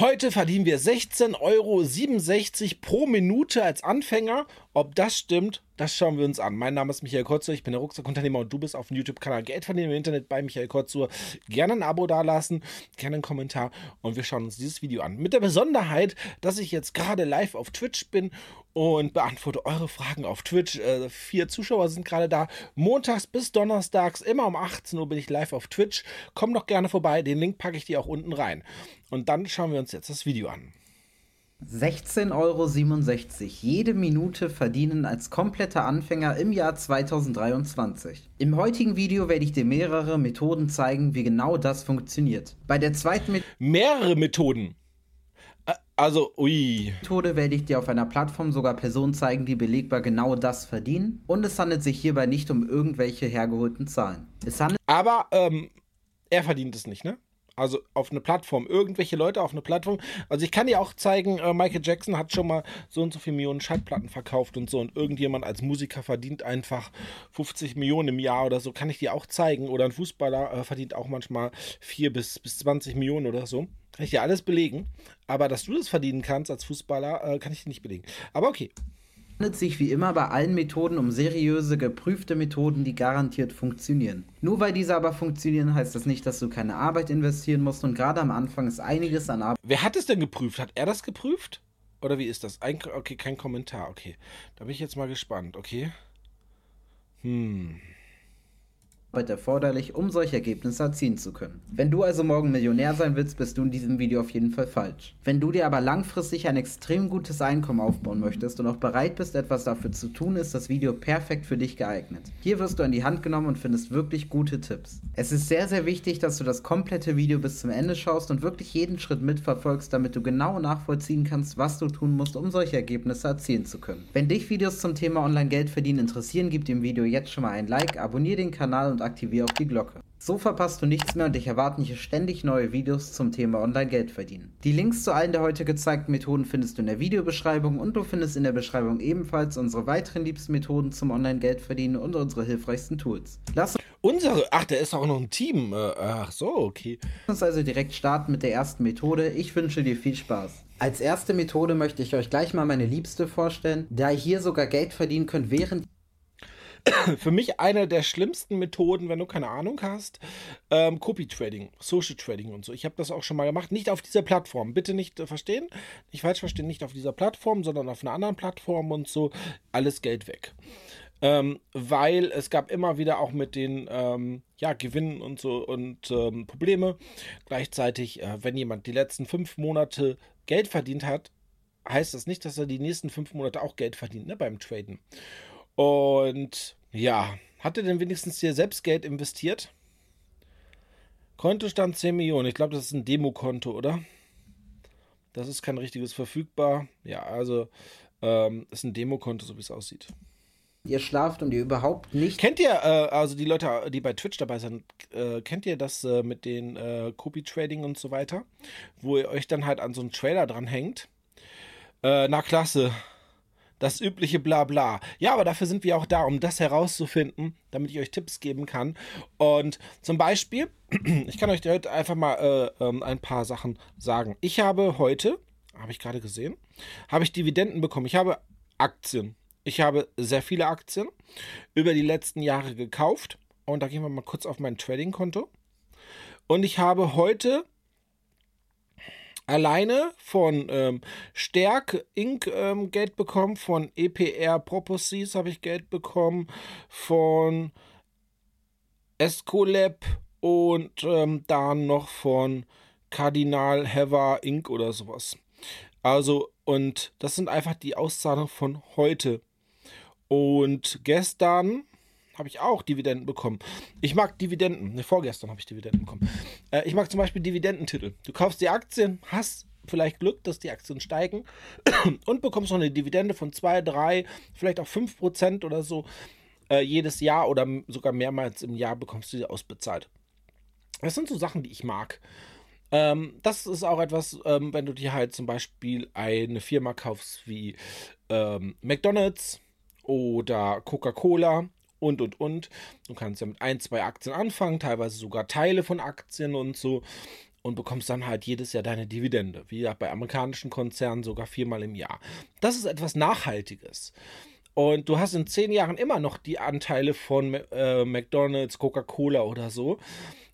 Heute verdienen wir 16,67 Euro pro Minute als Anfänger. Ob das stimmt, das schauen wir uns an. Mein Name ist Michael Kotzur, ich bin der Rucksackunternehmer und du bist auf dem YouTube-Kanal Geld verdienen im Internet bei Michael Kotzur. Gerne ein Abo dalassen, gerne einen Kommentar und wir schauen uns dieses Video an. Mit der Besonderheit, dass ich jetzt gerade live auf Twitch bin und beantworte eure Fragen auf Twitch. Äh, vier Zuschauer sind gerade da. Montags bis Donnerstags, immer um 18 Uhr bin ich live auf Twitch. Komm doch gerne vorbei, den Link packe ich dir auch unten rein. Und dann schauen wir uns jetzt das Video an. 16,67 Euro jede Minute verdienen als kompletter Anfänger im Jahr 2023. Im heutigen Video werde ich dir mehrere Methoden zeigen, wie genau das funktioniert. Bei der zweiten Methode. Mehrere Methoden. Also, ui. Methode werde ich dir auf einer Plattform sogar Personen zeigen, die belegbar genau das verdienen. Und es handelt sich hierbei nicht um irgendwelche hergeholten Zahlen. Es handelt Aber ähm, er verdient es nicht, ne? Also auf eine Plattform, irgendwelche Leute auf eine Plattform. Also ich kann dir auch zeigen, äh, Michael Jackson hat schon mal so und so viele Millionen Schallplatten verkauft und so und irgendjemand als Musiker verdient einfach 50 Millionen im Jahr oder so, kann ich dir auch zeigen. Oder ein Fußballer äh, verdient auch manchmal 4 bis, bis 20 Millionen oder so. Kann ich dir alles belegen. Aber dass du das verdienen kannst als Fußballer, äh, kann ich dir nicht belegen. Aber okay handelt sich wie immer bei allen Methoden um seriöse, geprüfte Methoden, die garantiert funktionieren. Nur weil diese aber funktionieren, heißt das nicht, dass du keine Arbeit investieren musst und gerade am Anfang ist einiges an Arbeit. Wer hat es denn geprüft? Hat er das geprüft? Oder wie ist das? Ein, okay, kein Kommentar. Okay, da bin ich jetzt mal gespannt. Okay. Hm. Arbeit erforderlich, um solche Ergebnisse erzielen zu können. Wenn du also morgen Millionär sein willst, bist du in diesem Video auf jeden Fall falsch. Wenn du dir aber langfristig ein extrem gutes Einkommen aufbauen möchtest und auch bereit bist, etwas dafür zu tun, ist das Video perfekt für dich geeignet. Hier wirst du an die Hand genommen und findest wirklich gute Tipps. Es ist sehr, sehr wichtig, dass du das komplette Video bis zum Ende schaust und wirklich jeden Schritt mitverfolgst, damit du genau nachvollziehen kannst, was du tun musst, um solche Ergebnisse erzielen zu können. Wenn dich Videos zum Thema Online-Geld verdienen interessieren, gib dem Video jetzt schon mal ein Like, abonniere den Kanal und und aktiviere auch die Glocke. So verpasst du nichts mehr und dich erwarten hier ständig neue Videos zum Thema Online-Geld verdienen. Die Links zu allen der heute gezeigten Methoden findest du in der Videobeschreibung und du findest in der Beschreibung ebenfalls unsere weiteren liebsten Methoden zum Online-Geld verdienen und unsere hilfreichsten Tools. Lass unsere, ach, da ist auch noch ein Team. Äh, ach so, okay. Lass uns also direkt starten mit der ersten Methode. Ich wünsche dir viel Spaß. Als erste Methode möchte ich euch gleich mal meine Liebste vorstellen, da ihr hier sogar Geld verdienen könnt, während für mich eine der schlimmsten Methoden, wenn du keine Ahnung hast, ähm, Copy-Trading, Social Trading und so. Ich habe das auch schon mal gemacht. Nicht auf dieser Plattform. Bitte nicht äh, verstehen, nicht falsch verstehen, nicht auf dieser Plattform, sondern auf einer anderen Plattform und so. Alles Geld weg. Ähm, weil es gab immer wieder auch mit den ähm, ja, Gewinnen und so und ähm, Probleme. Gleichzeitig, äh, wenn jemand die letzten fünf Monate Geld verdient hat, heißt das nicht, dass er die nächsten fünf Monate auch Geld verdient ne, beim Traden. Und ja, hat er denn wenigstens hier selbst Geld investiert? Kontostand 10 Millionen. Ich glaube, das ist ein Demokonto, oder? Das ist kein richtiges verfügbar. Ja, also ähm, ist ein Demokonto, so wie es aussieht. Ihr schlaft und ihr überhaupt nicht. Kennt ihr, äh, also die Leute, die bei Twitch dabei sind, äh, kennt ihr das äh, mit den äh, Copy-Trading und so weiter? Wo ihr euch dann halt an so einen Trailer dranhängt? Äh, na klasse das übliche Blabla. Ja, aber dafür sind wir auch da, um das herauszufinden, damit ich euch Tipps geben kann. Und zum Beispiel, ich kann euch heute einfach mal äh, ähm, ein paar Sachen sagen. Ich habe heute, habe ich gerade gesehen, habe ich Dividenden bekommen. Ich habe Aktien. Ich habe sehr viele Aktien über die letzten Jahre gekauft. Und da gehen wir mal kurz auf mein Trading-Konto. Und ich habe heute alleine von ähm, Stärk Inc. Ähm, Geld bekommen, von EPR Proposies habe ich Geld bekommen, von Escolab und ähm, dann noch von Cardinal Hever Inc. oder sowas. Also, und das sind einfach die Auszahlungen von heute. Und gestern habe ich auch Dividenden bekommen. Ich mag Dividenden. Ne, vorgestern habe ich Dividenden bekommen. Äh, ich mag zum Beispiel Dividendentitel. Du kaufst die Aktien, hast vielleicht Glück, dass die Aktien steigen und bekommst noch eine Dividende von 2, 3, vielleicht auch 5 Prozent oder so äh, jedes Jahr oder sogar mehrmals im Jahr bekommst du sie ausbezahlt. Das sind so Sachen, die ich mag. Ähm, das ist auch etwas, ähm, wenn du dir halt zum Beispiel eine Firma kaufst wie ähm, McDonald's oder Coca-Cola und und und. Du kannst ja mit ein, zwei Aktien anfangen, teilweise sogar Teile von Aktien und so. und bekommst dann halt jedes Jahr deine Dividende. Wie gesagt, bei amerikanischen Konzernen sogar viermal im Jahr. Das ist etwas Nachhaltiges. Und du hast in zehn Jahren immer noch die Anteile von äh, McDonalds, Coca-Cola oder so.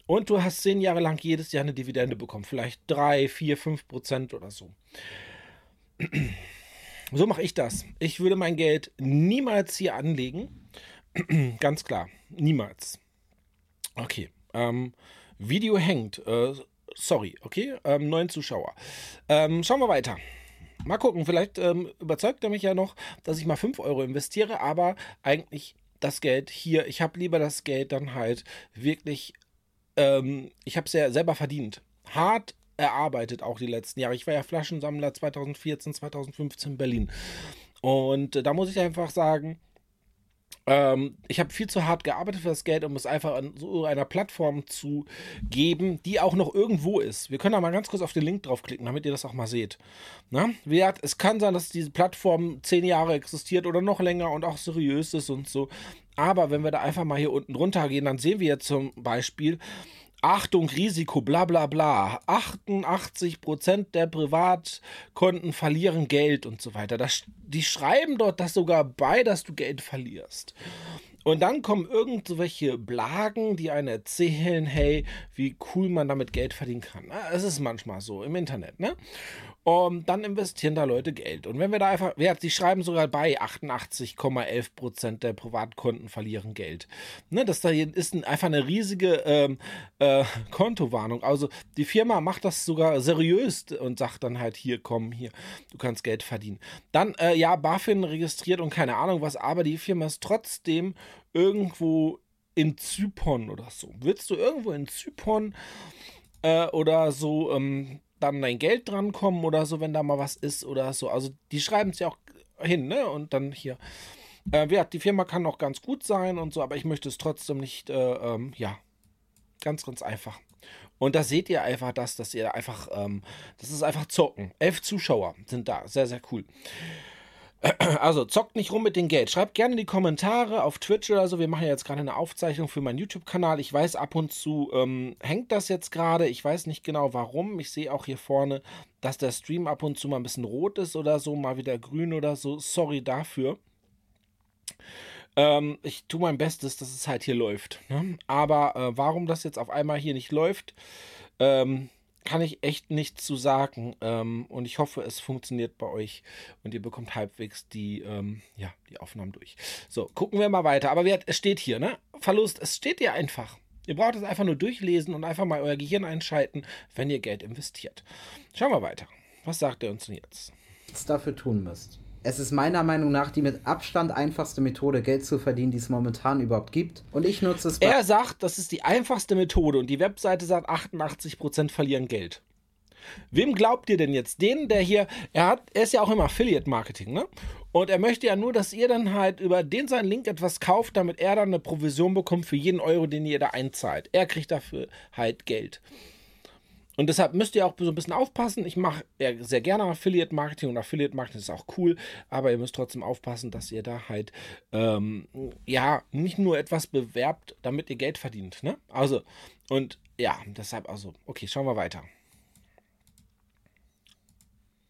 Und du hast zehn Jahre lang jedes Jahr eine Dividende bekommen. Vielleicht drei, vier, fünf Prozent oder so. So mache ich das. Ich würde mein Geld niemals hier anlegen. Ganz klar. Niemals. Okay. Ähm, Video hängt. Äh, sorry, okay? Ähm, neun Zuschauer. Ähm, schauen wir weiter. Mal gucken, vielleicht ähm, überzeugt er mich ja noch, dass ich mal 5 Euro investiere, aber eigentlich das Geld hier, ich habe lieber das Geld dann halt wirklich, ähm, ich habe es ja selber verdient. Hart erarbeitet auch die letzten Jahre. Ich war ja Flaschensammler 2014, 2015 in Berlin. Und äh, da muss ich einfach sagen, ähm, ich habe viel zu hart gearbeitet für das Geld, um es einfach an so einer Plattform zu geben, die auch noch irgendwo ist. Wir können da mal ganz kurz auf den Link draufklicken, damit ihr das auch mal seht. Na? Wie gesagt, es kann sein, dass diese Plattform zehn Jahre existiert oder noch länger und auch seriös ist und so. Aber wenn wir da einfach mal hier unten runter gehen, dann sehen wir jetzt zum Beispiel, Achtung, Risiko, bla bla bla. 88% der Privatkonten verlieren Geld und so weiter. Das, die schreiben dort das sogar bei, dass du Geld verlierst. Und dann kommen irgendwelche Blagen, die einen erzählen, hey, wie cool man damit Geld verdienen kann. Es ist manchmal so im Internet, ne? Und dann investieren da Leute Geld. Und wenn wir da einfach, ja, sie schreiben sogar bei, 88,11 Prozent der Privatkonten verlieren Geld. Ne, das da ist einfach eine riesige ähm, äh, Kontowarnung. Also die Firma macht das sogar seriös und sagt dann halt, hier, komm, hier, du kannst Geld verdienen. Dann, äh, ja, BaFin registriert und keine Ahnung was, aber die Firma ist trotzdem irgendwo in Zypern oder so. Willst du irgendwo in Zypern äh, oder so ähm, dann dein Geld drankommen oder so, wenn da mal was ist oder so. Also die schreiben es ja auch hin, ne? Und dann hier. Äh, ja, die Firma kann auch ganz gut sein und so, aber ich möchte es trotzdem nicht, äh, ähm, ja, ganz, ganz einfach. Und da seht ihr einfach das, dass ihr einfach, ähm, das ist einfach zocken. Elf Zuschauer sind da, sehr, sehr cool. Also, zockt nicht rum mit dem Geld. Schreibt gerne in die Kommentare auf Twitch oder so. Wir machen ja jetzt gerade eine Aufzeichnung für meinen YouTube-Kanal. Ich weiß, ab und zu ähm, hängt das jetzt gerade. Ich weiß nicht genau warum. Ich sehe auch hier vorne, dass der Stream ab und zu mal ein bisschen rot ist oder so, mal wieder grün oder so. Sorry dafür. Ähm, ich tue mein Bestes, dass es halt hier läuft. Ne? Aber äh, warum das jetzt auf einmal hier nicht läuft, ähm, kann ich echt nichts zu sagen. Ähm, und ich hoffe, es funktioniert bei euch und ihr bekommt halbwegs die, ähm, ja, die Aufnahmen durch. So, gucken wir mal weiter. Aber es steht hier, ne? Verlust, es steht hier einfach. Ihr braucht es einfach nur durchlesen und einfach mal euer Gehirn einschalten, wenn ihr Geld investiert. Schauen wir weiter. Was sagt er uns denn jetzt? Was dafür tun müsst. Es ist meiner Meinung nach die mit Abstand einfachste Methode, Geld zu verdienen, die es momentan überhaupt gibt. Und ich nutze es. Er sagt, das ist die einfachste Methode und die Webseite sagt, 88% verlieren Geld. Wem glaubt ihr denn jetzt? Den, der hier, er hat, er ist ja auch im Affiliate-Marketing, ne? Und er möchte ja nur, dass ihr dann halt über den seinen Link etwas kauft, damit er dann eine Provision bekommt für jeden Euro, den ihr da einzahlt. Er kriegt dafür halt Geld. Und deshalb müsst ihr auch so ein bisschen aufpassen. Ich mache sehr gerne Affiliate Marketing und Affiliate Marketing ist auch cool, aber ihr müsst trotzdem aufpassen, dass ihr da halt ähm, ja nicht nur etwas bewerbt, damit ihr Geld verdient. Ne? Also, und ja, deshalb also, okay, schauen wir weiter.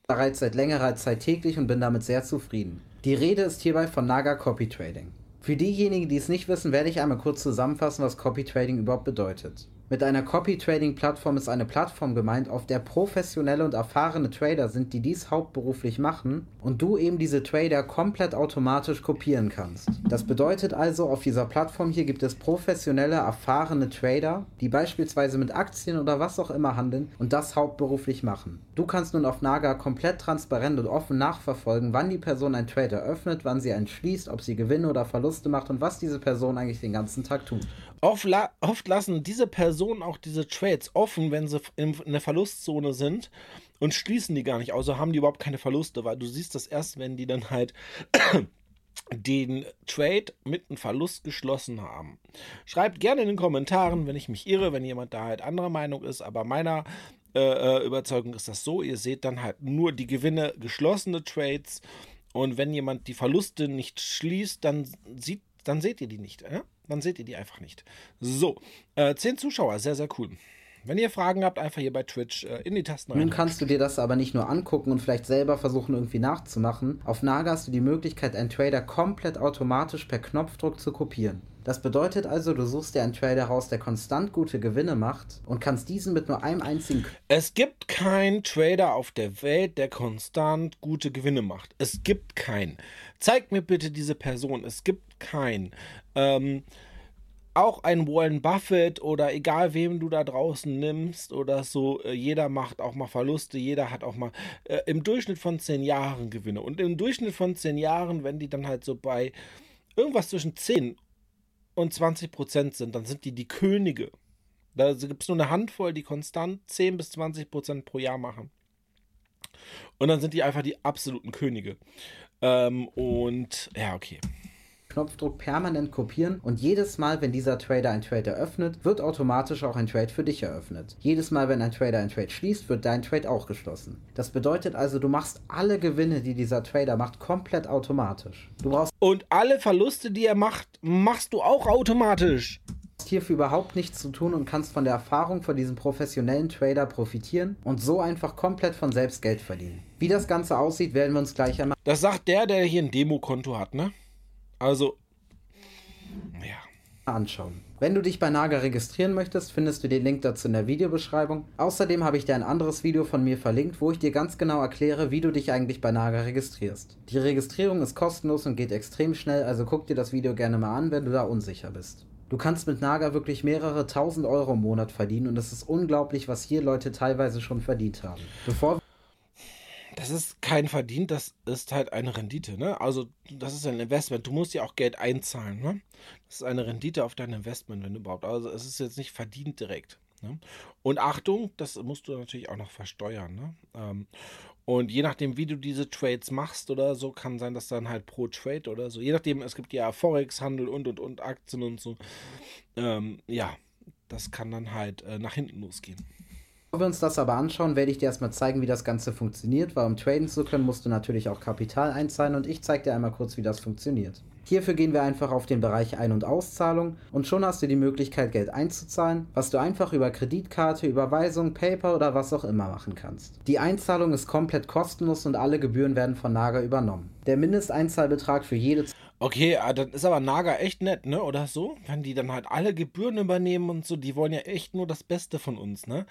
Bereits seit längerer Zeit täglich und bin damit sehr zufrieden. Die Rede ist hierbei von Naga Copy Trading. Für diejenigen, die es nicht wissen, werde ich einmal kurz zusammenfassen, was Copy Trading überhaupt bedeutet. Mit einer Copy-Trading-Plattform ist eine Plattform gemeint, auf der professionelle und erfahrene Trader sind, die dies hauptberuflich machen und du eben diese Trader komplett automatisch kopieren kannst. Das bedeutet also, auf dieser Plattform hier gibt es professionelle, erfahrene Trader, die beispielsweise mit Aktien oder was auch immer handeln und das hauptberuflich machen. Du kannst nun auf Naga komplett transparent und offen nachverfolgen, wann die Person ein Trade eröffnet, wann sie einen schließt, ob sie Gewinne oder Verluste macht und was diese Person eigentlich den ganzen Tag tut. Oft, la oft lassen diese Personen auch diese Trades offen, wenn sie in, in der Verlustzone sind und schließen die gar nicht. Also haben die überhaupt keine Verluste, weil du siehst das erst, wenn die dann halt den Trade mit einem Verlust geschlossen haben. Schreibt gerne in den Kommentaren, wenn ich mich irre, wenn jemand da halt anderer Meinung ist, aber meiner äh, äh Überzeugung ist das so, ihr seht dann halt nur die Gewinne geschlossene Trades und wenn jemand die Verluste nicht schließt, dann sieht dann seht ihr die nicht. Äh? Dann seht ihr die einfach nicht. So, äh, 10 Zuschauer, sehr, sehr cool. Wenn ihr Fragen habt, einfach hier bei Twitch äh, in die Tasten rein. Nun kannst du dir das aber nicht nur angucken und vielleicht selber versuchen irgendwie nachzumachen. Auf Naga hast du die Möglichkeit, einen Trader komplett automatisch per Knopfdruck zu kopieren. Das bedeutet also, du suchst dir einen Trader raus, der konstant gute Gewinne macht und kannst diesen mit nur einem einzigen. Es gibt keinen Trader auf der Welt, der konstant gute Gewinne macht. Es gibt keinen. Zeig mir bitte diese Person. Es gibt keinen. Ähm, auch ein Warren Buffett oder egal wem du da draußen nimmst oder so, äh, jeder macht auch mal Verluste, jeder hat auch mal äh, im Durchschnitt von zehn Jahren Gewinne. Und im Durchschnitt von zehn Jahren, wenn die dann halt so bei irgendwas zwischen 10 und 20 Prozent sind, dann sind die die Könige. Da gibt es nur eine Handvoll, die konstant 10 bis 20 Prozent pro Jahr machen. Und dann sind die einfach die absoluten Könige. Ähm, und ja, okay. Knopfdruck permanent kopieren und jedes Mal, wenn dieser Trader ein Trade eröffnet, wird automatisch auch ein Trade für dich eröffnet. Jedes Mal, wenn ein Trader ein Trade schließt, wird dein Trade auch geschlossen. Das bedeutet also, du machst alle Gewinne, die dieser Trader macht, komplett automatisch. Du brauchst und alle Verluste, die er macht, machst du auch automatisch hierfür überhaupt nichts zu tun und kannst von der Erfahrung von diesem professionellen Trader profitieren und so einfach komplett von selbst Geld verdienen. Wie das Ganze aussieht, werden wir uns gleich einmal. Das sagt der, der hier ein Demokonto hat, ne? Also, ja. Anschauen. Wenn du dich bei Naga registrieren möchtest, findest du den Link dazu in der Videobeschreibung. Außerdem habe ich dir ein anderes Video von mir verlinkt, wo ich dir ganz genau erkläre, wie du dich eigentlich bei Naga registrierst. Die Registrierung ist kostenlos und geht extrem schnell, also guck dir das Video gerne mal an, wenn du da unsicher bist. Du kannst mit Naga wirklich mehrere tausend Euro im Monat verdienen und es ist unglaublich, was hier Leute teilweise schon verdient haben. Bevor das ist kein Verdient, das ist halt eine Rendite. Ne? Also das ist ein Investment. Du musst ja auch Geld einzahlen. Ne? Das ist eine Rendite auf dein Investment, wenn überhaupt. Also es ist jetzt nicht verdient direkt. Ne? Und Achtung, das musst du natürlich auch noch versteuern. Ne? Ähm, und je nachdem, wie du diese Trades machst oder so, kann sein, dass dann halt pro Trade oder so, je nachdem, es gibt ja Forex-Handel und und und Aktien und so. Ähm, ja, das kann dann halt äh, nach hinten losgehen. Wir uns das aber anschauen, werde ich dir erstmal zeigen, wie das Ganze funktioniert, weil um traden zu können, musst du natürlich auch Kapital einzahlen und ich zeige dir einmal kurz, wie das funktioniert. Hierfür gehen wir einfach auf den Bereich Ein- und Auszahlung und schon hast du die Möglichkeit, Geld einzuzahlen, was du einfach über Kreditkarte, Überweisung, Paper oder was auch immer machen kannst. Die Einzahlung ist komplett kostenlos und alle Gebühren werden von Naga übernommen. Der Mindesteinzahlbetrag für jede Okay, ah, dann ist aber Naga echt nett, ne? Oder so? Wenn die dann halt alle Gebühren übernehmen und so, die wollen ja echt nur das Beste von uns, ne?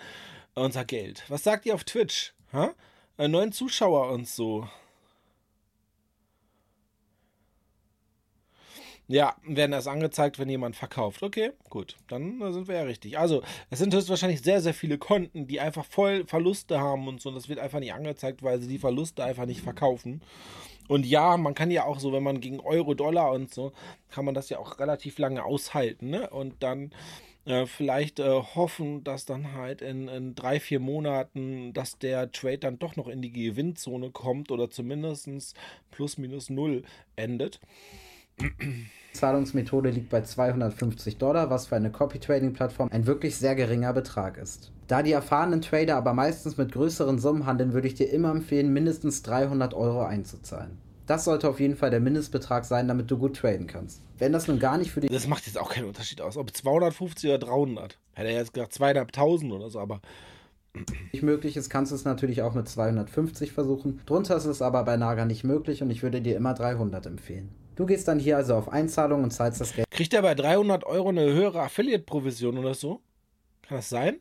Unser Geld. Was sagt ihr auf Twitch? Ha? Äh, neuen Zuschauer und so. Ja, werden erst angezeigt, wenn jemand verkauft. Okay, gut, dann sind wir ja richtig. Also, es sind höchstwahrscheinlich sehr, sehr viele Konten, die einfach voll Verluste haben und so. Und das wird einfach nicht angezeigt, weil sie die Verluste einfach nicht verkaufen. Und ja, man kann ja auch so, wenn man gegen Euro, Dollar und so, kann man das ja auch relativ lange aushalten. Ne? Und dann äh, vielleicht äh, hoffen, dass dann halt in, in, drei, vier Monaten, dass der Trade dann doch noch in die Gewinnzone kommt oder zumindest plus minus null endet. Zahlungsmethode liegt bei 250 Dollar, was für eine Copy-Trading-Plattform ein wirklich sehr geringer Betrag ist. Da die erfahrenen Trader aber meistens mit größeren Summen handeln, würde ich dir immer empfehlen, mindestens 300 Euro einzuzahlen. Das sollte auf jeden Fall der Mindestbetrag sein, damit du gut traden kannst. Wenn das nun gar nicht für dich. Das macht jetzt auch keinen Unterschied aus, ob 250 oder 300. Hätte er jetzt gesagt 2.500 oder so, aber. Nicht möglich ist, kannst du es natürlich auch mit 250 versuchen. Drunter ist es aber bei Naga nicht möglich und ich würde dir immer 300 empfehlen. Du gehst dann hier also auf Einzahlung und zahlst das Geld. Kriegt er bei 300 Euro eine höhere Affiliate-Provision oder so? Kann das sein?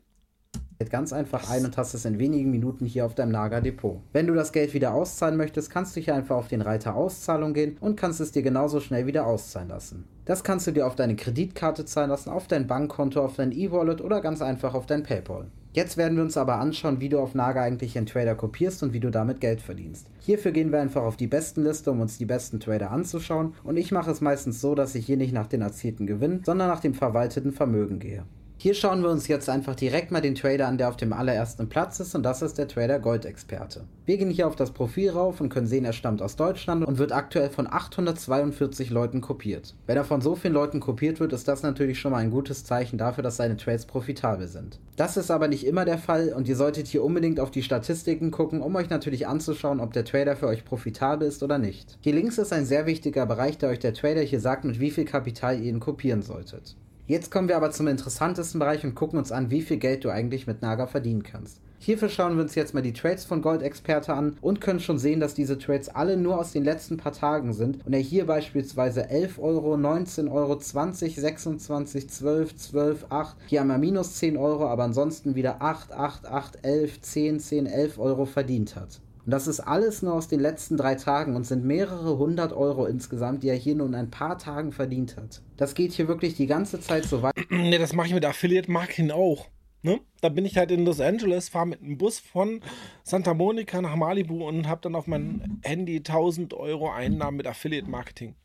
Ganz einfach ein und hast es in wenigen Minuten hier auf deinem Naga-Depot. Wenn du das Geld wieder auszahlen möchtest, kannst du hier einfach auf den Reiter Auszahlung gehen und kannst es dir genauso schnell wieder auszahlen lassen. Das kannst du dir auf deine Kreditkarte zahlen lassen, auf dein Bankkonto, auf dein E-Wallet oder ganz einfach auf dein PayPal. Jetzt werden wir uns aber anschauen, wie du auf Naga eigentlich einen Trader kopierst und wie du damit Geld verdienst. Hierfür gehen wir einfach auf die besten Liste, um uns die besten Trader anzuschauen und ich mache es meistens so, dass ich hier nicht nach den erzielten Gewinnen, sondern nach dem verwalteten Vermögen gehe. Hier schauen wir uns jetzt einfach direkt mal den Trader an, der auf dem allerersten Platz ist und das ist der Trader Goldexperte. Wir gehen hier auf das Profil rauf und können sehen, er stammt aus Deutschland und wird aktuell von 842 Leuten kopiert. Wenn er von so vielen Leuten kopiert wird, ist das natürlich schon mal ein gutes Zeichen dafür, dass seine Trades profitabel sind. Das ist aber nicht immer der Fall und ihr solltet hier unbedingt auf die Statistiken gucken, um euch natürlich anzuschauen, ob der Trader für euch profitabel ist oder nicht. Hier links ist ein sehr wichtiger Bereich, da euch der Trader hier sagt, mit wie viel Kapital ihr ihn kopieren solltet. Jetzt kommen wir aber zum interessantesten Bereich und gucken uns an, wie viel Geld du eigentlich mit Naga verdienen kannst. Hierfür schauen wir uns jetzt mal die Trades von Gold-Experte an und können schon sehen, dass diese Trades alle nur aus den letzten paar Tagen sind und er hier beispielsweise 11 Euro, 19 Euro, 20, 26, 12, 12, 8, hier einmal minus 10 Euro, aber ansonsten wieder 8, 8, 8, 11, 10, 10, 11 Euro verdient hat. Und das ist alles nur aus den letzten drei Tagen und sind mehrere hundert Euro insgesamt, die er hier nur in ein paar Tagen verdient hat. Das geht hier wirklich die ganze Zeit so weit. Ne, das mache ich mit Affiliate Marketing auch. Ne? Da bin ich halt in Los Angeles, fahre mit einem Bus von Santa Monica nach Malibu und habe dann auf mein Handy 1000 Euro Einnahmen mit Affiliate Marketing.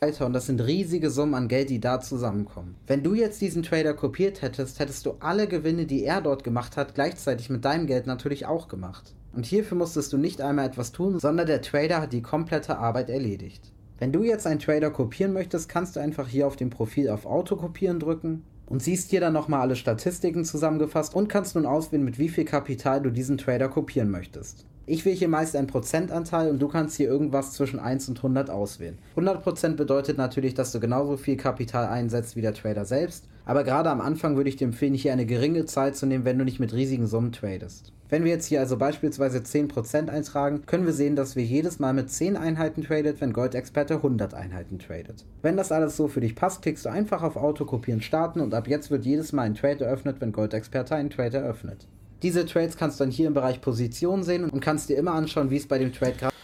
Alter, und das sind riesige Summen an Geld, die da zusammenkommen. Wenn du jetzt diesen Trader kopiert hättest, hättest du alle Gewinne, die er dort gemacht hat, gleichzeitig mit deinem Geld natürlich auch gemacht. Und hierfür musstest du nicht einmal etwas tun, sondern der Trader hat die komplette Arbeit erledigt. Wenn du jetzt einen Trader kopieren möchtest, kannst du einfach hier auf dem Profil auf Auto kopieren drücken und siehst hier dann nochmal alle Statistiken zusammengefasst und kannst nun auswählen, mit wie viel Kapital du diesen Trader kopieren möchtest. Ich wähle hier meist einen Prozentanteil und du kannst hier irgendwas zwischen 1 und 100 auswählen. 100% bedeutet natürlich, dass du genauso viel Kapital einsetzt wie der Trader selbst, aber gerade am Anfang würde ich dir empfehlen, hier eine geringe Zahl zu nehmen, wenn du nicht mit riesigen Summen tradest. Wenn wir jetzt hier also beispielsweise 10% eintragen, können wir sehen, dass wir jedes Mal mit 10 Einheiten tradet, wenn Goldexperte 100 Einheiten tradet. Wenn das alles so für dich passt, klickst du einfach auf Autokopieren starten und ab jetzt wird jedes Mal ein Trade eröffnet, wenn Goldexperte einen Trade eröffnet. Diese Trades kannst du dann hier im Bereich Position sehen und kannst dir immer anschauen, wie es bei dem Trade gerade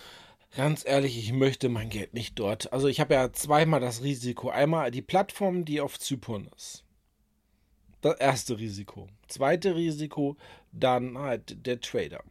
Ganz ehrlich, ich möchte mein Geld nicht dort. Also ich habe ja zweimal das Risiko. Einmal die Plattform, die auf Zypern ist. Das erste Risiko. Zweite Risiko, dann halt der Trader.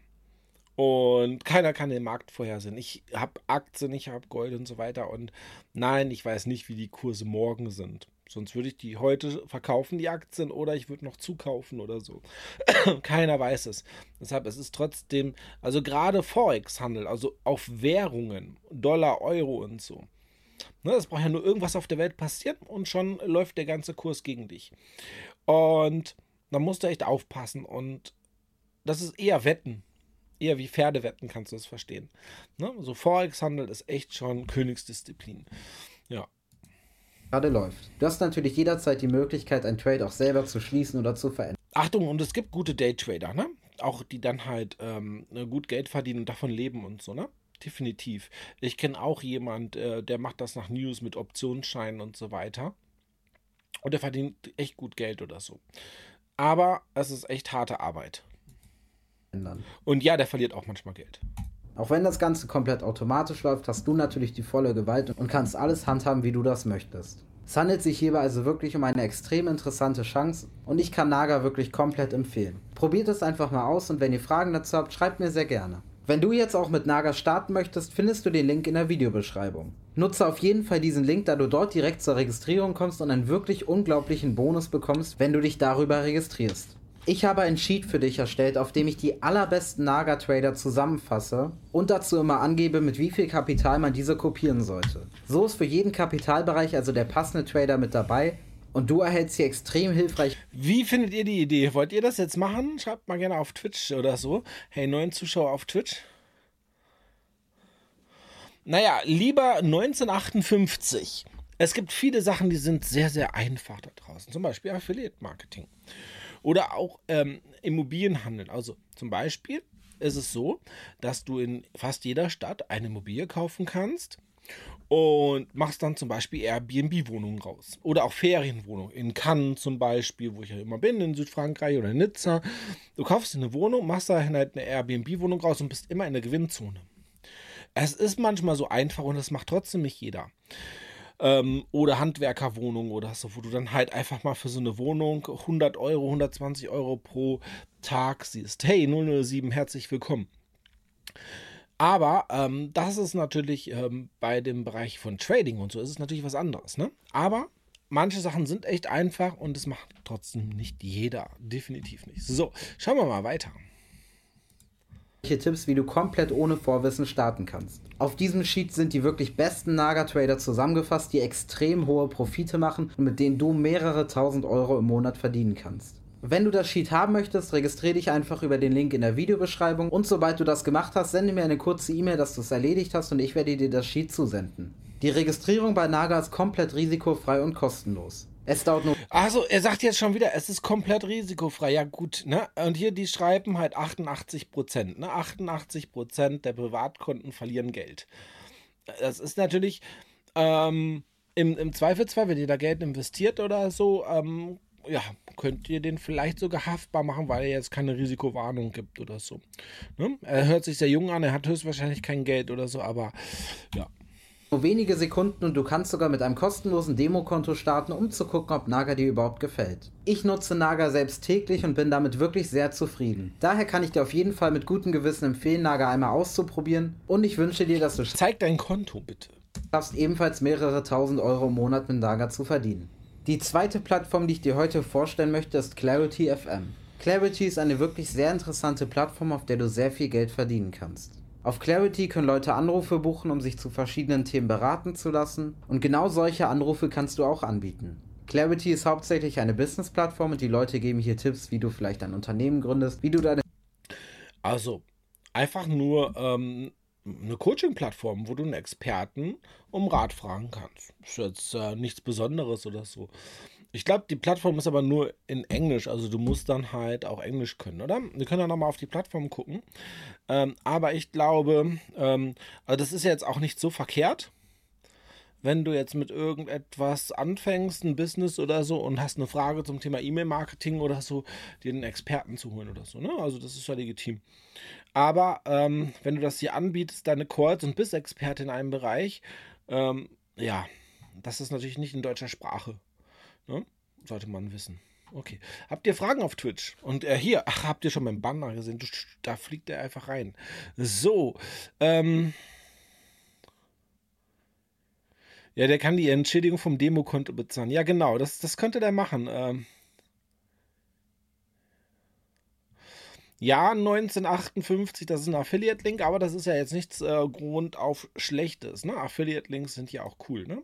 Und keiner kann den Markt vorhersehen. Ich habe Aktien, ich habe Gold und so weiter. Und nein, ich weiß nicht, wie die Kurse morgen sind. Sonst würde ich die heute verkaufen, die Aktien, oder ich würde noch zukaufen oder so. Keiner weiß es. Deshalb es ist trotzdem, also gerade Forex-Handel, also auf Währungen, Dollar, Euro und so. Ne, es braucht ja nur irgendwas auf der Welt passieren und schon läuft der ganze Kurs gegen dich. Und da musst du echt aufpassen. Und das ist eher Wetten. Eher wie Pferdewetten kannst du es verstehen. Ne? So Forex-Handel ist echt schon Königsdisziplin. Ja. Gerade läuft. Du hast natürlich jederzeit die Möglichkeit, ein Trade auch selber zu schließen oder zu verändern. Achtung, und es gibt gute Daytrader, ne? Auch die dann halt ähm, ne, gut Geld verdienen und davon leben und so, ne? Definitiv. Ich kenne auch jemand, äh, der macht das nach News mit Optionsscheinen und so weiter. Und der verdient echt gut Geld oder so. Aber es ist echt harte Arbeit. Und ja, der verliert auch manchmal Geld. Auch wenn das Ganze komplett automatisch läuft, hast du natürlich die volle Gewalt und kannst alles handhaben, wie du das möchtest. Es handelt sich hierbei also wirklich um eine extrem interessante Chance und ich kann Naga wirklich komplett empfehlen. Probiert es einfach mal aus und wenn ihr Fragen dazu habt, schreibt mir sehr gerne. Wenn du jetzt auch mit Naga starten möchtest, findest du den Link in der Videobeschreibung. Nutze auf jeden Fall diesen Link, da du dort direkt zur Registrierung kommst und einen wirklich unglaublichen Bonus bekommst, wenn du dich darüber registrierst. Ich habe ein Sheet für dich erstellt, auf dem ich die allerbesten Naga-Trader zusammenfasse und dazu immer angebe, mit wie viel Kapital man diese kopieren sollte. So ist für jeden Kapitalbereich also der passende Trader mit dabei und du erhältst hier extrem hilfreich. Wie findet ihr die Idee? Wollt ihr das jetzt machen? Schreibt mal gerne auf Twitch oder so. Hey, neuen Zuschauer auf Twitch. Naja, lieber 1958. Es gibt viele Sachen, die sind sehr, sehr einfach da draußen. Zum Beispiel Affiliate Marketing. Oder auch ähm, Immobilienhandel. Also zum Beispiel ist es so, dass du in fast jeder Stadt eine Immobilie kaufen kannst und machst dann zum Beispiel Airbnb-Wohnungen raus. Oder auch Ferienwohnungen. In Cannes zum Beispiel, wo ich ja immer bin, in Südfrankreich oder in Nizza. Du kaufst eine Wohnung, machst da halt eine Airbnb-Wohnung raus und bist immer in der Gewinnzone. Es ist manchmal so einfach und das macht trotzdem nicht jeder ähm, oder Handwerkerwohnungen oder so, wo du dann halt einfach mal für so eine Wohnung 100 Euro, 120 Euro pro Tag siehst. Hey, 007, herzlich willkommen. Aber ähm, das ist natürlich ähm, bei dem Bereich von Trading und so ist es natürlich was anderes. Ne? Aber manche Sachen sind echt einfach und es macht trotzdem nicht jeder. Definitiv nicht. So, schauen wir mal weiter. Tipps, wie du komplett ohne Vorwissen starten kannst. Auf diesem Sheet sind die wirklich besten Naga-Trader zusammengefasst, die extrem hohe Profite machen und mit denen du mehrere tausend Euro im Monat verdienen kannst. Wenn du das Sheet haben möchtest, registriere dich einfach über den Link in der Videobeschreibung und sobald du das gemacht hast, sende mir eine kurze E-Mail, dass du es erledigt hast und ich werde dir das Sheet zusenden. Die Registrierung bei Naga ist komplett risikofrei und kostenlos. Es dauert nur. Also, er sagt jetzt schon wieder, es ist komplett risikofrei. Ja, gut, ne? Und hier, die schreiben halt 88 Prozent. Ne? 88 Prozent der Privatkunden verlieren Geld. Das ist natürlich ähm, im, im Zweifelsfall, wenn ihr da Geld investiert oder so, ähm, ja, könnt ihr den vielleicht sogar haftbar machen, weil er jetzt keine Risikowarnung gibt oder so. Ne? Er hört sich sehr jung an, er hat höchstwahrscheinlich kein Geld oder so, aber ja. Nur wenige Sekunden und du kannst sogar mit einem kostenlosen Demokonto starten, um zu gucken, ob Naga dir überhaupt gefällt. Ich nutze Naga selbst täglich und bin damit wirklich sehr zufrieden. Daher kann ich dir auf jeden Fall mit gutem Gewissen empfehlen, Naga einmal auszuprobieren und ich wünsche dir, dass du Zeig dein Konto bitte. schaffst, ebenfalls mehrere tausend Euro im Monat mit Naga zu verdienen. Die zweite Plattform, die ich dir heute vorstellen möchte, ist Clarity FM. Clarity ist eine wirklich sehr interessante Plattform, auf der du sehr viel Geld verdienen kannst. Auf Clarity können Leute Anrufe buchen, um sich zu verschiedenen Themen beraten zu lassen und genau solche Anrufe kannst du auch anbieten. Clarity ist hauptsächlich eine Business-Plattform und die Leute geben hier Tipps, wie du vielleicht ein Unternehmen gründest, wie du deine Also, einfach nur ähm, eine Coaching-Plattform, wo du einen Experten um Rat fragen kannst. Ist jetzt äh, nichts Besonderes oder so. Ich glaube, die Plattform ist aber nur in Englisch, also du musst dann halt auch Englisch können, oder? Wir können ja nochmal auf die Plattform gucken. Ähm, aber ich glaube, ähm, also das ist ja jetzt auch nicht so verkehrt, wenn du jetzt mit irgendetwas anfängst, ein Business oder so, und hast eine Frage zum Thema E-Mail-Marketing oder so, dir einen Experten zu holen oder so, ne? Also das ist ja legitim. Aber ähm, wenn du das hier anbietest, deine Calls und bist Experte in einem Bereich, ähm, ja, das ist natürlich nicht in deutscher Sprache. Ne? Sollte man wissen. Okay. Habt ihr Fragen auf Twitch? Und äh, hier, ach, habt ihr schon meinen Banner gesehen? Da fliegt er einfach rein. So. Ähm. Ja, der kann die Entschädigung vom Demokonto bezahlen. Ja, genau, das, das könnte der machen. Ähm. Ja, 1958, das ist ein Affiliate-Link, aber das ist ja jetzt nichts äh, Grund auf Schlechtes. Ne? Affiliate-Links sind ja auch cool. Ne?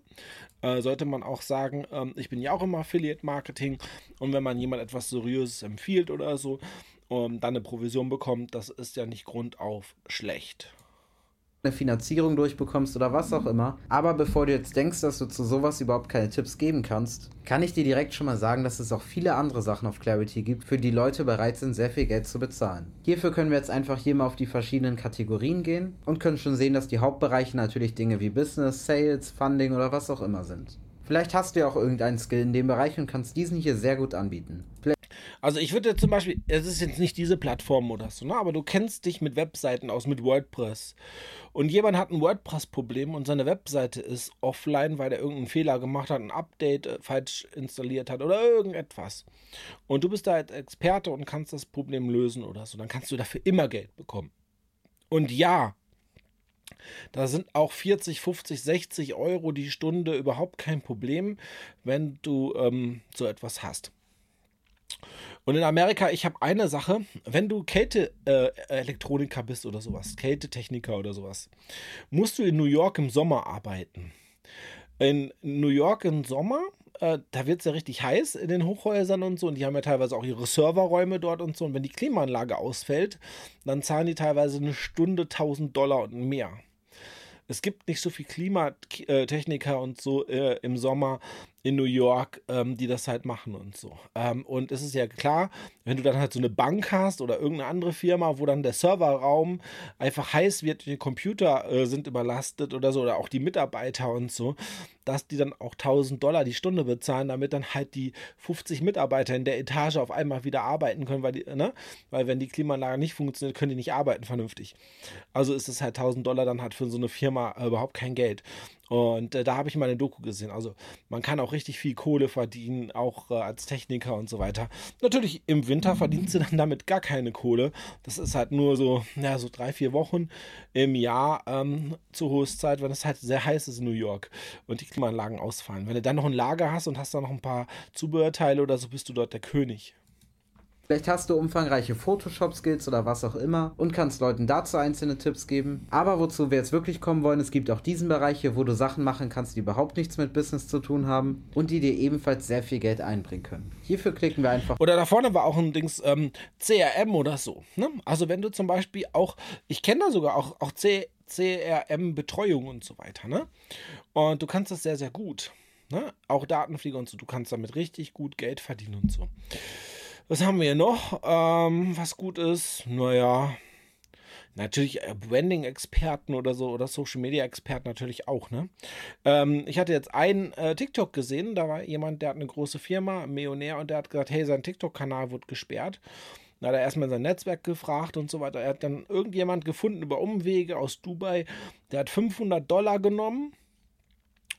Äh, sollte man auch sagen, ähm, ich bin ja auch im Affiliate-Marketing und wenn man jemand etwas Seriöses empfiehlt oder so, und dann eine Provision bekommt, das ist ja nicht Grund auf schlecht eine Finanzierung durchbekommst oder was auch immer. Aber bevor du jetzt denkst, dass du zu sowas überhaupt keine Tipps geben kannst, kann ich dir direkt schon mal sagen, dass es auch viele andere Sachen auf Clarity gibt, für die Leute bereit sind, sehr viel Geld zu bezahlen. Hierfür können wir jetzt einfach hier mal auf die verschiedenen Kategorien gehen und können schon sehen, dass die Hauptbereiche natürlich Dinge wie Business, Sales, Funding oder was auch immer sind. Vielleicht hast du ja auch irgendeinen Skill in dem Bereich und kannst diesen hier sehr gut anbieten. Vielleicht also ich würde zum Beispiel, es ist jetzt nicht diese Plattform oder so, ne? aber du kennst dich mit Webseiten aus, mit WordPress. Und jemand hat ein WordPress-Problem und seine Webseite ist offline, weil er irgendeinen Fehler gemacht hat, ein Update äh, falsch installiert hat oder irgendetwas. Und du bist da als Experte und kannst das Problem lösen oder so. Dann kannst du dafür immer Geld bekommen. Und ja, da sind auch 40, 50, 60 Euro die Stunde überhaupt kein Problem, wenn du ähm, so etwas hast. Und in Amerika, ich habe eine Sache, wenn du Kälteelektroniker äh, bist oder sowas, Kältetechniker oder sowas, musst du in New York im Sommer arbeiten. In New York im Sommer, äh, da wird es ja richtig heiß in den Hochhäusern und so, und die haben ja teilweise auch ihre Serverräume dort und so. Und wenn die Klimaanlage ausfällt, dann zahlen die teilweise eine Stunde 1000 Dollar und mehr es gibt nicht so viel Klimatechniker und so äh, im Sommer in New York, ähm, die das halt machen und so. Ähm, und es ist ja klar, wenn du dann halt so eine Bank hast oder irgendeine andere Firma, wo dann der Serverraum einfach heiß wird, die Computer äh, sind überlastet oder so, oder auch die Mitarbeiter und so, dass die dann auch 1000 Dollar die Stunde bezahlen, damit dann halt die 50 Mitarbeiter in der Etage auf einmal wieder arbeiten können, weil, die, ne? weil wenn die Klimaanlage nicht funktioniert, können die nicht arbeiten vernünftig. Also ist es halt 1000 Dollar dann halt für so eine Firma äh, überhaupt kein Geld. Und äh, da habe ich mal eine Doku gesehen. Also man kann auch richtig viel Kohle verdienen, auch äh, als Techniker und so weiter. Natürlich im Winter verdienst du dann damit gar keine Kohle. Das ist halt nur so, ja, so drei, vier Wochen im Jahr ähm, zur Hochzeit, wenn es halt sehr heiß ist in New York und die Klimaanlagen ausfallen. Wenn du dann noch ein Lager hast und hast da noch ein paar Zubehörteile oder so, bist du dort der König. Vielleicht hast du umfangreiche Photoshop-Skills oder was auch immer und kannst Leuten dazu einzelne Tipps geben. Aber wozu wir jetzt wirklich kommen wollen, es gibt auch diesen Bereich hier, wo du Sachen machen kannst, die überhaupt nichts mit Business zu tun haben und die dir ebenfalls sehr viel Geld einbringen können. Hierfür klicken wir einfach. Oder da vorne war auch ein Dings ähm, CRM oder so. Ne? Also wenn du zum Beispiel auch, ich kenne da sogar auch, auch CRM-Betreuung und so weiter. Ne? Und du kannst das sehr, sehr gut. Ne? Auch Datenflieger und so. Du kannst damit richtig gut Geld verdienen und so. Was haben wir hier noch? Ähm, was gut ist? Naja, natürlich äh, Branding-Experten oder so oder Social-Media-Experten natürlich auch. Ne? Ähm, ich hatte jetzt einen äh, TikTok gesehen, da war jemand, der hat eine große Firma, ein Millionär, und der hat gesagt, hey, sein TikTok-Kanal wird gesperrt. Da hat er erstmal sein Netzwerk gefragt und so weiter. Er hat dann irgendjemand gefunden über Umwege aus Dubai, der hat 500 Dollar genommen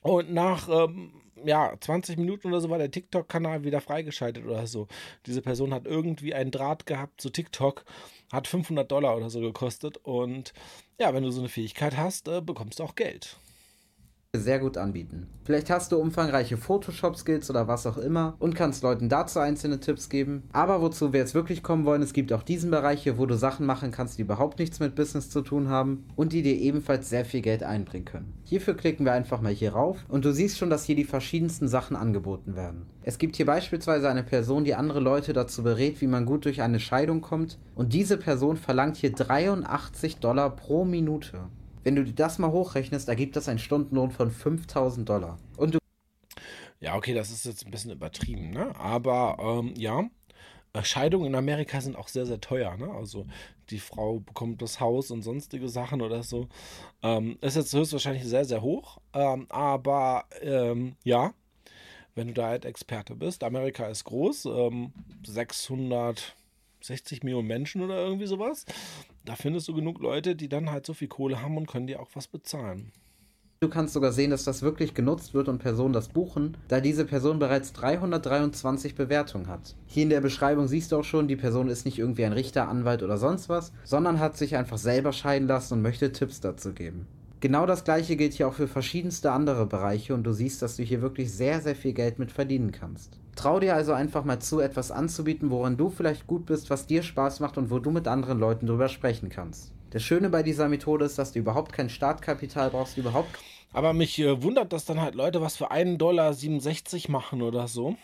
und nach ähm, ja, 20 Minuten oder so war der TikTok-Kanal wieder freigeschaltet oder so. Diese Person hat irgendwie einen Draht gehabt zu TikTok, hat 500 Dollar oder so gekostet und ja, wenn du so eine Fähigkeit hast, äh, bekommst du auch Geld sehr gut anbieten. Vielleicht hast du umfangreiche Photoshop-Skills oder was auch immer und kannst Leuten dazu einzelne Tipps geben. Aber wozu wir jetzt wirklich kommen wollen, es gibt auch diesen Bereich hier, wo du Sachen machen kannst, die überhaupt nichts mit Business zu tun haben und die dir ebenfalls sehr viel Geld einbringen können. Hierfür klicken wir einfach mal hier rauf und du siehst schon, dass hier die verschiedensten Sachen angeboten werden. Es gibt hier beispielsweise eine Person, die andere Leute dazu berät, wie man gut durch eine Scheidung kommt und diese Person verlangt hier 83 Dollar pro Minute. Wenn du das mal hochrechnest, ergibt das einen Stundenlohn von 5000 Dollar. Und du. Ja, okay, das ist jetzt ein bisschen übertrieben, ne? Aber ähm, ja, äh, Scheidungen in Amerika sind auch sehr, sehr teuer, ne? Also die Frau bekommt das Haus und sonstige Sachen oder so. Ähm, ist jetzt höchstwahrscheinlich sehr, sehr hoch. Ähm, aber ähm, ja, wenn du da halt Experte bist, Amerika ist groß, 600 ähm, 60 Millionen Menschen oder irgendwie sowas. Da findest du genug Leute, die dann halt so viel Kohle haben und können dir auch was bezahlen. Du kannst sogar sehen, dass das wirklich genutzt wird und Personen das buchen, da diese Person bereits 323 Bewertungen hat. Hier in der Beschreibung siehst du auch schon, die Person ist nicht irgendwie ein Richter, Anwalt oder sonst was, sondern hat sich einfach selber scheiden lassen und möchte Tipps dazu geben. Genau das gleiche gilt hier auch für verschiedenste andere Bereiche und du siehst, dass du hier wirklich sehr, sehr viel Geld mit verdienen kannst. Trau dir also einfach mal zu, etwas anzubieten, woran du vielleicht gut bist, was dir Spaß macht und wo du mit anderen Leuten drüber sprechen kannst. Das Schöne bei dieser Methode ist, dass du überhaupt kein Startkapital brauchst, überhaupt. Aber mich äh, wundert, dass dann halt Leute was für 1,67 Dollar machen oder so.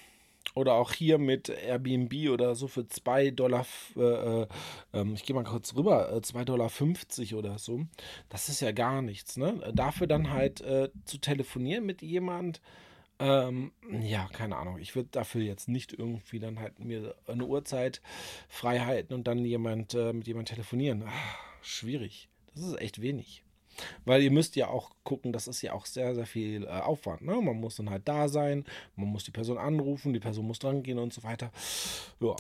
Oder auch hier mit Airbnb oder so für 2 Dollar, äh, äh, ähm, ich gehe mal kurz rüber, äh, 2,50 Dollar oder so. Das ist ja gar nichts, ne? Dafür dann halt äh, zu telefonieren mit jemand, ähm, ja, keine Ahnung. Ich würde dafür jetzt nicht irgendwie dann halt mir eine Uhrzeit frei halten und dann jemand äh, mit jemandem telefonieren. Ach, schwierig. Das ist echt wenig. Weil ihr müsst ja auch gucken, das ist ja auch sehr, sehr viel äh, Aufwand. Ne? Man muss dann halt da sein, man muss die Person anrufen, die Person muss dran gehen und so weiter. Ja.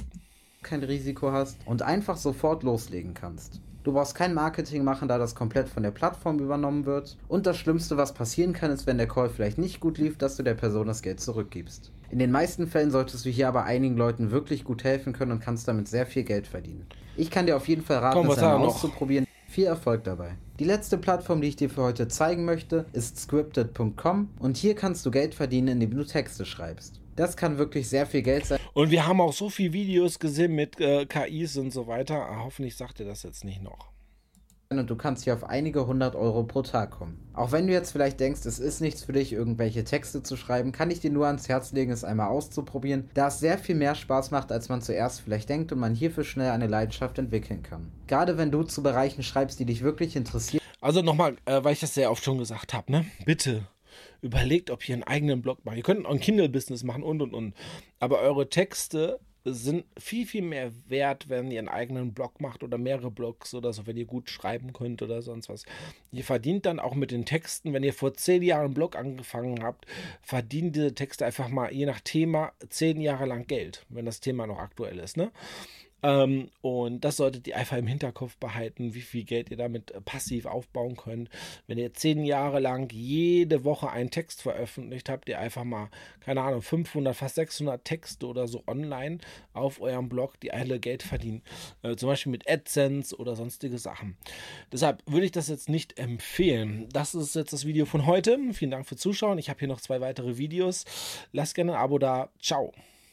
Kein Risiko hast und einfach sofort loslegen kannst. Du brauchst kein Marketing machen, da das komplett von der Plattform übernommen wird. Und das Schlimmste, was passieren kann, ist, wenn der Call vielleicht nicht gut lief, dass du der Person das Geld zurückgibst. In den meisten Fällen solltest du hier aber einigen Leuten wirklich gut helfen können und kannst damit sehr viel Geld verdienen. Ich kann dir auf jeden Fall raten, Komm, es einmal auszuprobieren. Viel Erfolg dabei. Die letzte Plattform, die ich dir für heute zeigen möchte, ist scripted.com und hier kannst du Geld verdienen, indem du Texte schreibst. Das kann wirklich sehr viel Geld sein. Und wir haben auch so viele Videos gesehen mit äh, KIs und so weiter. Ah, hoffentlich sagt ihr das jetzt nicht noch und du kannst hier auf einige hundert Euro pro Tag kommen. Auch wenn du jetzt vielleicht denkst, es ist nichts für dich, irgendwelche Texte zu schreiben, kann ich dir nur ans Herz legen, es einmal auszuprobieren, da es sehr viel mehr Spaß macht, als man zuerst vielleicht denkt und man hierfür schnell eine Leidenschaft entwickeln kann. Gerade wenn du zu Bereichen schreibst, die dich wirklich interessieren. Also nochmal, äh, weil ich das sehr oft schon gesagt habe, ne? Bitte überlegt, ob ihr einen eigenen Blog macht. Ihr könnt ein Kindle-Business machen und und und. Aber eure Texte sind viel, viel mehr wert, wenn ihr einen eigenen Blog macht oder mehrere Blogs oder so, wenn ihr gut schreiben könnt oder sonst was. Ihr verdient dann auch mit den Texten, wenn ihr vor zehn Jahren einen Blog angefangen habt, verdienen diese Texte einfach mal je nach Thema zehn Jahre lang Geld, wenn das Thema noch aktuell ist. Ne? Ähm, und das solltet ihr einfach im Hinterkopf behalten, wie viel Geld ihr damit äh, passiv aufbauen könnt. Wenn ihr zehn Jahre lang jede Woche einen Text veröffentlicht, habt ihr einfach mal, keine Ahnung, 500, fast 600 Texte oder so online auf eurem Blog, die alle Geld verdienen. Äh, zum Beispiel mit AdSense oder sonstige Sachen. Deshalb würde ich das jetzt nicht empfehlen. Das ist jetzt das Video von heute. Vielen Dank fürs Zuschauen. Ich habe hier noch zwei weitere Videos. Lasst gerne ein Abo da. Ciao.